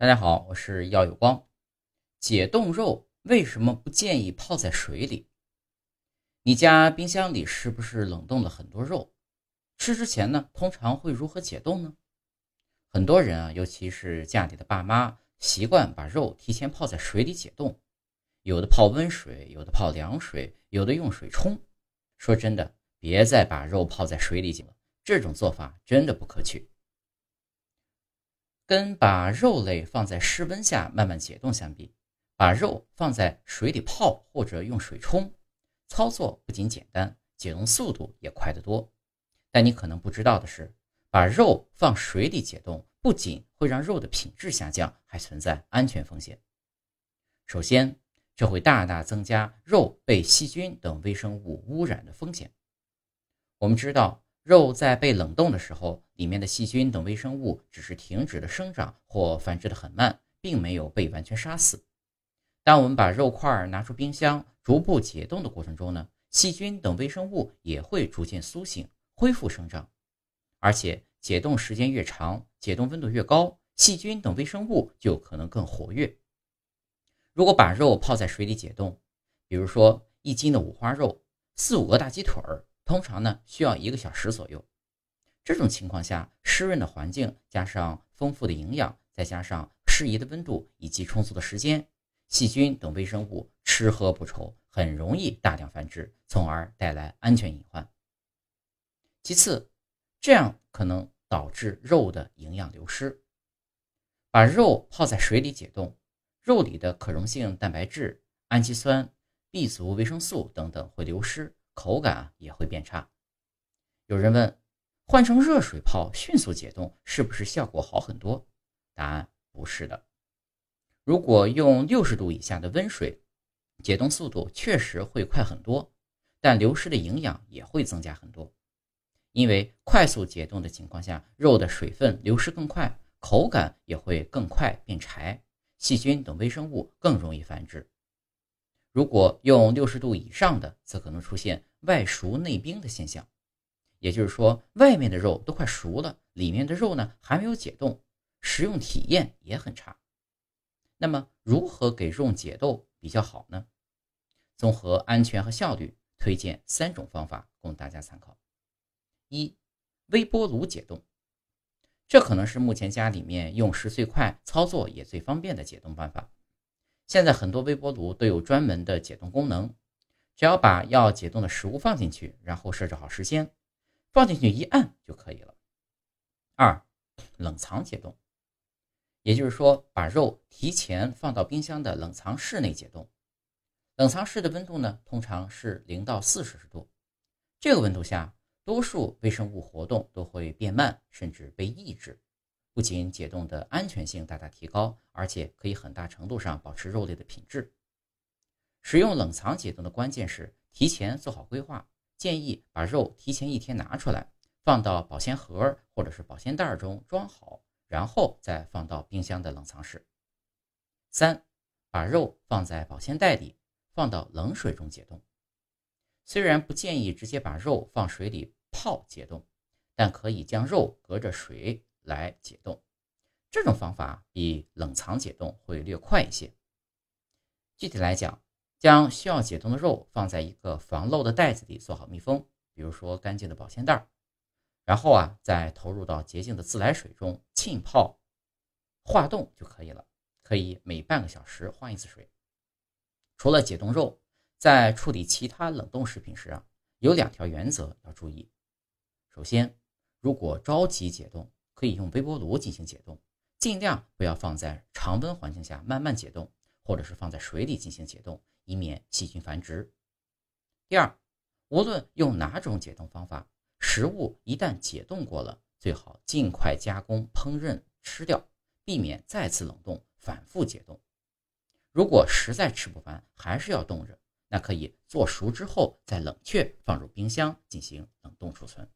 大家好，我是耀有光。解冻肉为什么不建议泡在水里？你家冰箱里是不是冷冻了很多肉？吃之前呢，通常会如何解冻呢？很多人啊，尤其是家里的爸妈，习惯把肉提前泡在水里解冻，有的泡温水，有的泡凉水，有的用水冲。说真的，别再把肉泡在水里解了，这种做法真的不可取。跟把肉类放在室温下慢慢解冻相比，把肉放在水里泡或者用水冲，操作不仅简单，解冻速度也快得多。但你可能不知道的是，把肉放水里解冻不仅会让肉的品质下降，还存在安全风险。首先，这会大大增加肉被细菌等微生物污染的风险。我们知道。肉在被冷冻的时候，里面的细菌等微生物只是停止了生长或繁殖的很慢，并没有被完全杀死。当我们把肉块拿出冰箱，逐步解冻的过程中呢，细菌等微生物也会逐渐苏醒，恢复生长。而且解冻时间越长，解冻温度越高，细菌等微生物就可能更活跃。如果把肉泡在水里解冻，比如说一斤的五花肉，四五个大鸡腿儿。通常呢需要一个小时左右。这种情况下，湿润的环境加上丰富的营养，再加上适宜的温度以及充足的时间，细菌等微生物吃喝不愁，很容易大量繁殖，从而带来安全隐患。其次，这样可能导致肉的营养流失。把肉泡在水里解冻，肉里的可溶性蛋白质、氨基酸、B 族维生素等等会流失。口感也会变差。有人问，换成热水泡迅速解冻是不是效果好很多？答案不是的。如果用六十度以下的温水，解冻速度确实会快很多，但流失的营养也会增加很多。因为快速解冻的情况下，肉的水分流失更快，口感也会更快变柴，细菌等微生物更容易繁殖。如果用六十度以上的，则可能出现外熟内冰的现象，也就是说，外面的肉都快熟了，里面的肉呢还没有解冻，食用体验也很差。那么，如何给肉解冻比较好呢？综合安全和效率，推荐三种方法供大家参考。一、微波炉解冻，这可能是目前家里面用时最快、操作也最方便的解冻办法。现在很多微波炉都有专门的解冻功能，只要把要解冻的食物放进去，然后设置好时间，放进去一按就可以了。二、冷藏解冻，也就是说把肉提前放到冰箱的冷藏室内解冻。冷藏室的温度呢，通常是零到四摄氏度，这个温度下，多数微生物活动都会变慢，甚至被抑制。不仅解冻的安全性大大提高，而且可以很大程度上保持肉类的品质。使用冷藏解冻的关键是提前做好规划，建议把肉提前一天拿出来，放到保鲜盒或者是保鲜袋中装好，然后再放到冰箱的冷藏室。三，把肉放在保鲜袋里，放到冷水中解冻。虽然不建议直接把肉放水里泡解冻，但可以将肉隔着水。来解冻，这种方法比冷藏解冻会略快一些。具体来讲，将需要解冻的肉放在一个防漏的袋子里，做好密封，比如说干净的保鲜袋，然后啊，再投入到洁净的自来水中浸泡化冻就可以了。可以每半个小时换一次水。除了解冻肉，在处理其他冷冻食品时啊，有两条原则要注意。首先，如果着急解冻，可以用微波炉进行解冻，尽量不要放在常温环境下慢慢解冻，或者是放在水里进行解冻，以免细菌繁殖。第二，无论用哪种解冻方法，食物一旦解冻过了，最好尽快加工烹饪吃掉，避免再次冷冻反复解冻。如果实在吃不完，还是要冻着，那可以做熟之后再冷却放入冰箱进行冷冻储存。